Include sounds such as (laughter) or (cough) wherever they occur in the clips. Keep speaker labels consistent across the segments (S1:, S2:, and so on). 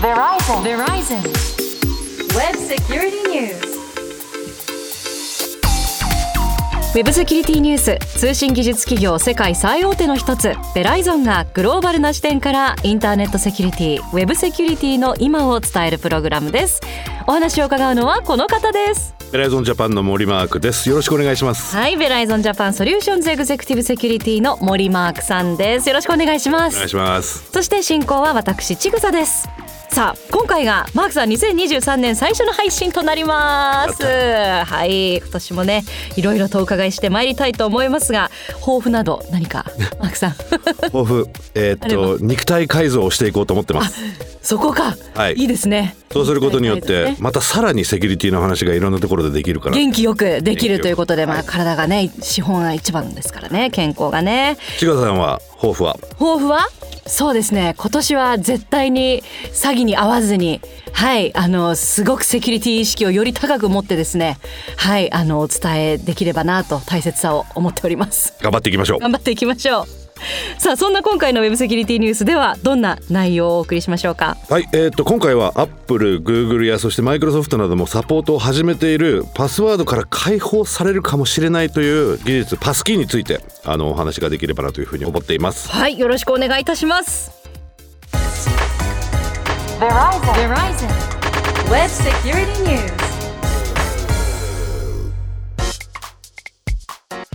S1: Verizon. Verizon. Web Security News.
S2: ウェブセキュリティニュース通信技術企業世界最大手の一つベライゾンがグローバルな視点からインターネットセキュリティウェブセキュリティの今を伝えるプログラムです。お話を伺うのはこの方です。
S3: ベライゾンジャパンの森マークです。よろしくお願いします。
S2: はいベライゾンジャパンソリューションズエグゼクティブセキュリティの森マークさんです。よろしくお願いします。
S3: お願いします。
S2: そして進行は私ちぐさですさあ今回がマークさん2023年最初の配信となります。はい今年もねいろいろとお伺いしてまいりたいと思いますが抱負など何かマークさん？(laughs)
S3: 抱負えーっと肉体改造をしていこうと思ってます。
S2: そこか、
S3: はい。
S2: いいですね。
S3: そうすることによって
S2: ね
S3: またさらにセキュリティの話がいろんなところでできるから。
S2: 元気よくできるということで、まあ、
S3: はい。
S2: 体がね資本が一番ですからね健康がね。
S3: 千賀さんは抱負は？
S2: 抱負は？そうですね。今年は絶対に詐欺に遭わずにはいあのすごくセキュリティ意識をより高く持ってですねはいあのお伝えできればなと大切さを思っております。
S3: 頑張っていきましょう。
S2: 頑張っていきましょう (laughs) さあそんな今回のウェブセキュリティニュースではどんな内容をお送りしましょうか？
S3: はい、えー、と今回はアップル、グーグルやそしてマイクロソフトなどもサポートを始めているパスワードから解放されるかもしれないという技術パスキーについてあのお話ができればなというふうに思っています。
S2: はいよろしくお願いいたします
S1: Verizon. Verizon. Web Security News.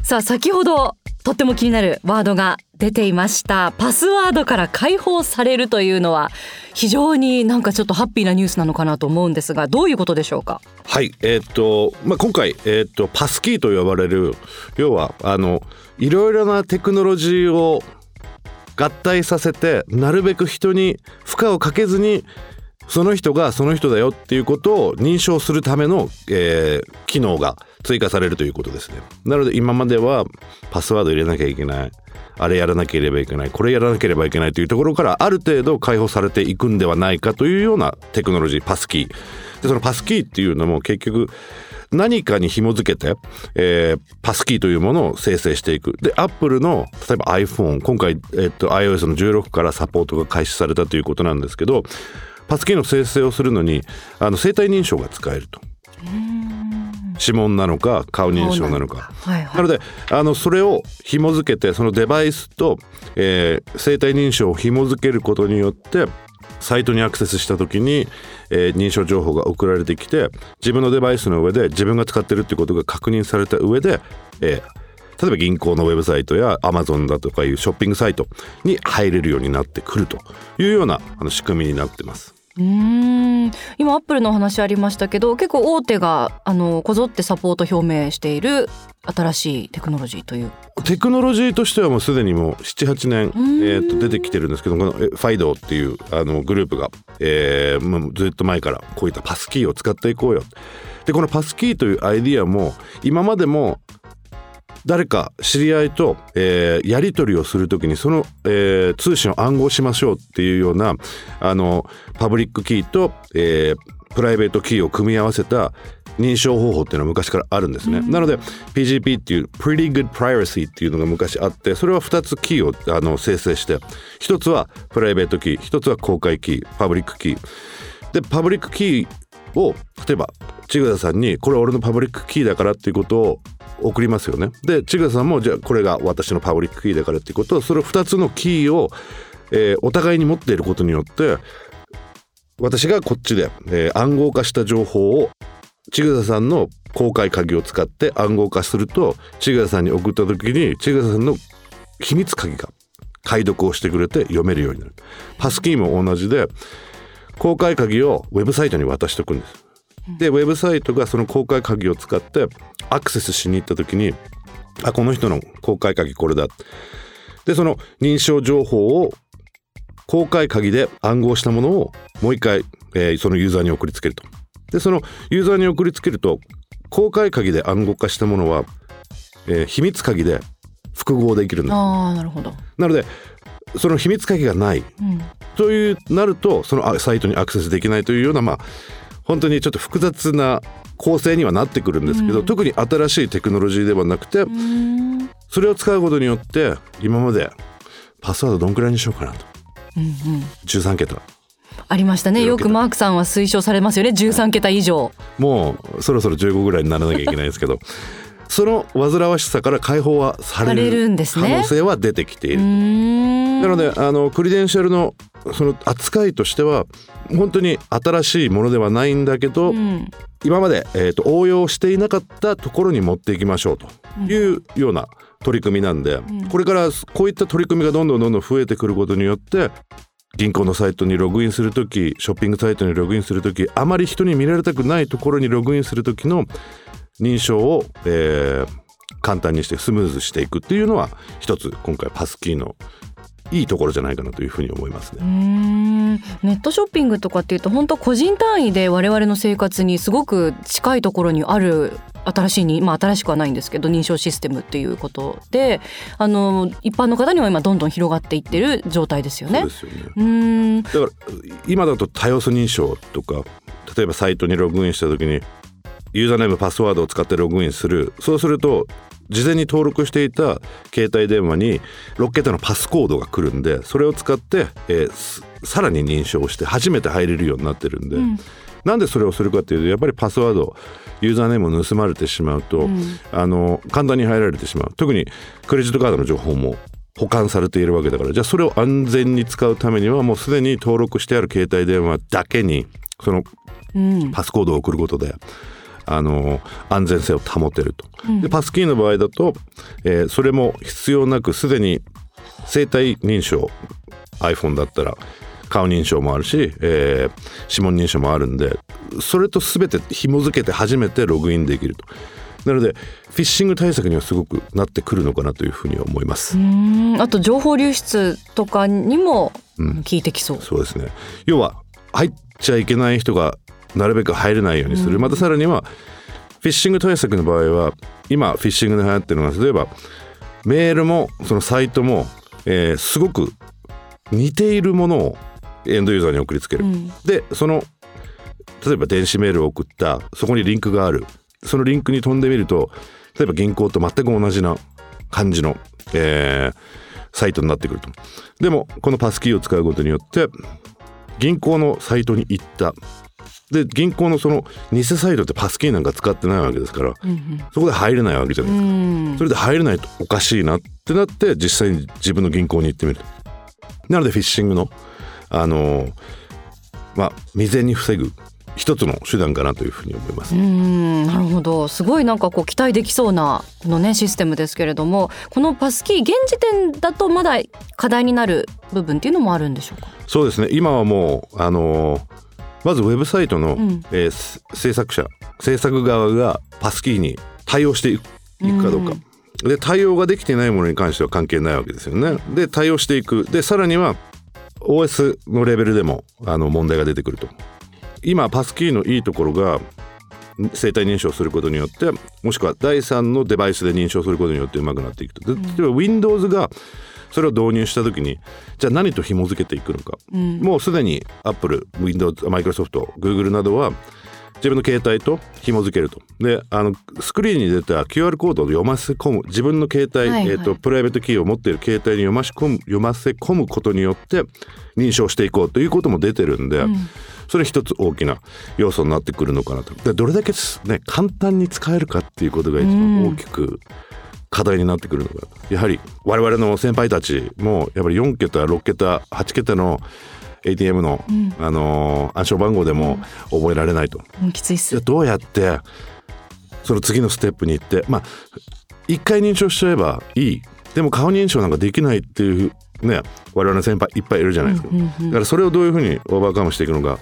S2: さあ先ほどとっても気になるワードが出ていました。パスワードから解放されるというのは非常になんかちょっとハッピーなニュースなのかなと思うんですがどういうことでしょうか？
S3: はい、えーっとまあ、今回、えーっとパスキーと呼ばれる要はあのいろいろなテクノロジーを合体させてなるべく人に負荷をかけずにその人がその人だよっていうことを認証するための、えー機能が追加されるということですね。なので今まではパスワード入れなきゃいけない。あれやらなければいけないこれやらなければいけないというところからある程度解放されていくんではないかというようなテクノロジーパスキー。でそのパスキーっていうのも結局何かに紐付けて、えーパスキーというものを生成していく。で、アップルの、例えば iPhone、今回、えっと、iOS の16からサポートが開始されたということなんですけど、パスキーの生成をするのに、あの、生体認証が使えると。指紋なのか、顔認証なのか。
S2: はいは
S3: なのであのそれを紐付けてそのデバイスと、えー生体認証を紐付けることによってサイトにアクセスした時に、えー認証情報が送られてきて自分のデバイスの上で自分が使ってるってことが確認された上で、えー例えば銀行のウェブサイトやアマゾンだとかいうショッピングサイトに入れるようになってくるというようなあの仕組みになってます。
S2: うーん。今アップルのお話ありましたけど結構大手があのこぞってサポート表明している新しいテクノロジーという。
S3: テクノロジーとしてはもうすでにもう78年、
S2: ん。
S3: えー、と出てきてるんですけどこのえファイドっていうあのグループが、えーずっと前からこういったパスキーを使っていこうよ。でこのパスキーというアイディアも今までも誰か知り合いと、えーやり取りをするときにその、えー通信を暗号しましょうっていうようなあのパブリックキーと、えープライベートキーを組み合わせた認証方法っていうのは昔からあるんですね。なので PGP っていう Pretty Good Privacy っていうのが昔あってそれは2つキーをあの生成して1つはプライベートキー1つは公開キーパブリックキーでパブリックキーを例えば千草さんにこれは俺のパブリックキーだからっていうことを送りますよね。で千草さんもじゃあこれが私のパブリックキーだからっていうことをそれ2つのキーを、えーお互いに持っていることによって私がこっちで、えー暗号化した情報を千草さんの公開鍵を使って暗号化すると千草さんに送った時に千草さんの秘密鍵が解読をしてくれて読めるようになるパスキーも同じで公開鍵をウェブサイトに渡しておくんですでウェブサイトがその公開鍵を使ってアクセスしに行った時にあこの人の公開鍵これだ。でその認証情報を公開鍵で暗号したものをもう一回、えーそのユーザーに送りつけると。でそのユーザーに送りつけると公開鍵で暗号化したものは、えー秘密鍵で複合できるんです
S2: あーなるほど、
S3: なのでその秘密鍵がない。
S2: うん、
S3: というなるとそのあサイトにアクセスできないというようなまあ本当にちょっと複雑な構成にはなってくるんですけど、
S2: うん。
S3: 特に新しいテクノロジーではなくて、
S2: うーん。
S3: それを使うことによって今までパスワードどんくらいにしようかなと。
S2: うんうん。
S3: 13桁。
S2: ありましたね。よくマークさんは推奨されますよね。13桁以上。
S3: もうそろそろ15ぐらいにならなきゃいけないんですけど (laughs) その煩わしさから解放はされ
S2: る
S3: る
S2: んですね。
S3: 可能性は出てきていうる。なのであのクリデンシャルのその扱いとしては本当に新しいものではないんだけど、
S2: うん。
S3: 今まで、えー、と応用していなかったところに持っていきましょうというような取り組みなんで、これからこういった取り組みがどんどんどんどん増えてくることによって銀行のサイトにログインする時ショッピングサイトにログインする時あまり人に見られたくないところにログインする時の認証を、えー簡単にしてスムーズしていくっていうのは一つ今回パスキーのいいところじゃないかなというふうに思いますね。
S2: ネットショッピングとかっていうと本当個人単位で我々の生活にすごく近いところにある新しいにまあ新しくはないんですけど認証システムっていうことであの一般の方には今どんどん広がっていってる状態ですよね。
S3: そうで。すよね。
S2: うーん
S3: だから今だと多要素認証とか例えばサイトにログインした時にユーザーネームパスワードを使ってログインする。そうすると事前に登録していた携帯電話に6桁のパスコードが来るんでそれを使って、えーすさらに認証して初めて入れるようになってるんで、なんでそれをするかっていうとやっぱりパスワードユーザーネームを盗まれてしまうと、あの簡単に入られてしまう。特にクレジットカードの情報も保管されているわけだからじゃあそれを安全に使うためにはもうすでに登録してある携帯電話だけにその
S2: うん。
S3: パスコードを送ることであの安全性を保てると。でパスキーの場合だと、えーそれも必要なくすでに生体認証 iPhone だったら顔認証もあるし、えー指紋認証もあるんでそれと全て紐付けて初めてログインできると。なのでフィッシング対策にはすごくなってくるのかなというふうに思います。
S2: あと情報流出とかにも効いてきそう。
S3: そうですね要は入っちゃいけない人がなるべく入れないようにする、またさらにはフィッシング対策の場合は今フィッシングで流行ってるのが例えばメールもそのサイトも、えーすごく似ているものをエンドユーザーに送りつける、
S2: ん。
S3: でその例えば電子メールを送ったそこにリンクがある。そのリンクに飛んでみると例えば銀行と全く同じな感じの、えーサイトになってくると。でもこのパスキーを使うことによって銀行のサイトに行ったで銀行のその偽サイトってパスキーなんか使ってないわけですから、そこで入れないわけじゃないですか、
S2: うん。
S3: それで入れないとおかしいなってなって実際に自分の銀行に行ってみる。なのでフィッシングのあのーまあ未然に防ぐ一つの手段かなというふうに思います、
S2: うんなるほど。すごいなんかこう期待できそうなこのねシステムですけれどもこのパスキー現時点だとまだ課題になる部分っていうのもあるんでしょうか？
S3: そうですね。今はもうあのーまずウェブサイトの、
S2: ん。
S3: えーす制作者制作側がパスキーに対応していくかどうか、で対応ができていないものに関しては関係ないわけですよね。で対応していく。でさらには OS のレベルでもあの問題が出てくると。今パスキーのいいところが生体認証することによってもしくは第三のデバイスで認証することによってうまくなっていくと。で例えば Windows がそれを導入した時にじゃあ何と紐付けていくのか、もうすでに Apple、Windows、Microsoft、Google などは自分の携帯と紐付けると。であのスクリーンに出た QR コードを読ませ込む。自分の携帯、
S2: はいはい。
S3: えー、とプライベートキーを持っている携帯に読まし込む読ませ込むことによって認証していこうということも出てるんで、それ一つ大きな要素になってくるのかなと。でどれだけすね簡単に使えるかっていうことが一番大きく課題になってくるのやはり我々の先輩たちもやっぱり4桁6桁8桁の ATM の、あのー暗証番号でも覚えられないと。
S2: うんきついっす。
S3: どうやってその次のステップに行ってまあ一回認証しちゃえばいい。でも顔認証なんかできないっていうね我々の先輩いっぱいいるじゃないですか、だからそれをどういうふうにオーバーカムしていくのか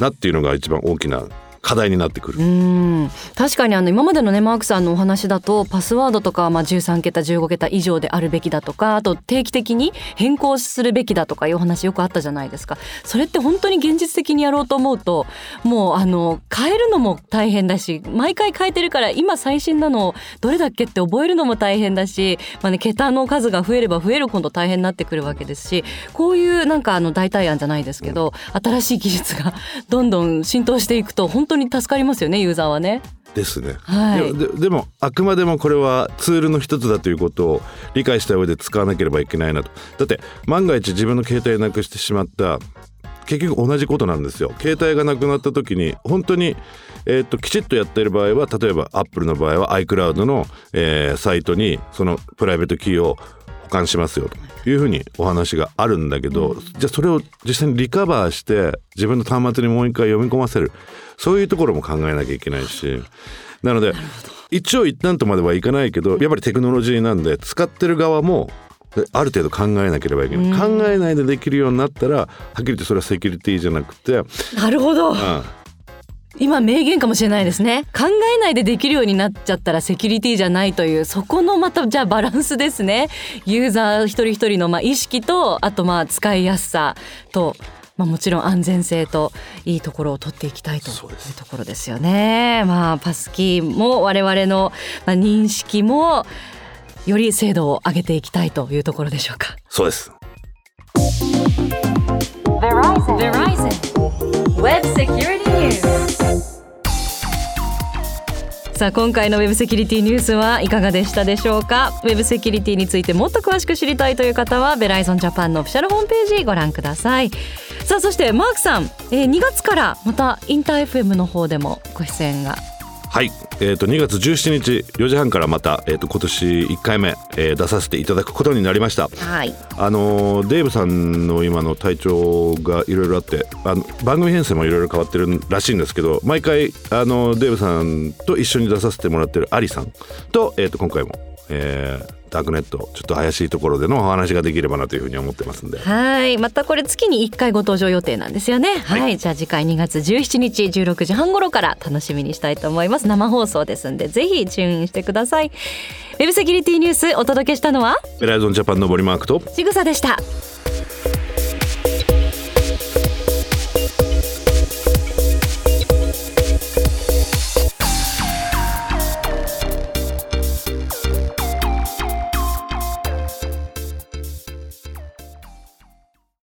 S3: なっていうのが一番大きな課題になってくる。
S2: うん確かにあの今までのねマークさんのお話だとパスワードとかまあ13桁15桁以上であるべきだとかあと定期的に変更するべきだとかいうお話よくあったじゃないですかそれって本当に現実的にやろうと思うともうあの変えるのも大変だし毎回変えてるから今最新なのをどれだっけって覚えるのも大変だし、まあね、桁の数が増えれば増えるほど大変になってくるわけですしこういうなんかあの代替案じゃないですけど新しい技術がどんどん浸透していくと本当に助かりますよねユーザーはね。
S3: ですね、
S2: はい。
S3: でででもあくまでもこれはツールの一つだということを理解した上で使わなければいけないなと。だって万が一自分の携帯なくしてしまった結局同じことなんですよ。携帯がなくなった時に本当に、えー、ときちっとやっている場合は例えばアップルの場合は iCloud の、えーサイトにそのプライベートキーを保管しますよというふうにお話があるんだけど、じゃあそれを実際にリカバーして自分の端末にもう一回読み込ませる。そういうところも考えなきゃいけないし。なので一応一旦とまではいかないけどやっぱりテクノロジーなんで使ってる側もある程度考えなければいけない、考えないでできるようになったらはっきり言ってそれはセキュリティじゃなくて、うん、
S2: なるほど今名言かもしれないですね考えないでできるようになっちゃったらセキュリティじゃないというそこのまたじゃあバランスですねユーザー一人一人のまあ意識とあとまあ使いやすさとまあ、もちろん安全性といいところを取っていきたいというところですよね。まあ、パスキーも我々の認識もより精度を上げていきたいというところでしょうか。
S3: そうです
S1: Verizon. Verizon. Web Security News.
S2: さあ今回のウェブセキュリティニュースはいかがでしたでしょうか？ウェブセキュリティについてもっと詳しく知りたいという方はベライゾンジャパンのオフィシャルホームページご覧ください。さあそしてマークさん、えー、2月からまたインター FM の方でもご出演が
S3: はい、えー、と2月17日4時半からまた、えー、と今年1回目、えー出させていただくことになりました。
S2: はい。
S3: あのーデーブさんの今の体調がいろいろあってあの番組編成もいろいろ変わってるらしいんですけど毎回あのデーブさんと一緒に出させてもらってるアリさんと,、えー、と今回も、えーダークネットちょっと怪しいところでのお話ができればなというふうに思ってますんで。
S2: はい。またこれ月に1回ご登場予定なんですよね。はい、じゃあ次回2月17日16時半頃から楽しみにしたいと思います。生放送ですんでぜひチューンしてください。ウェブセキュリティニュースお届けしたのは？
S3: ベライゾンジャパンの森マークと
S2: ちぐさでした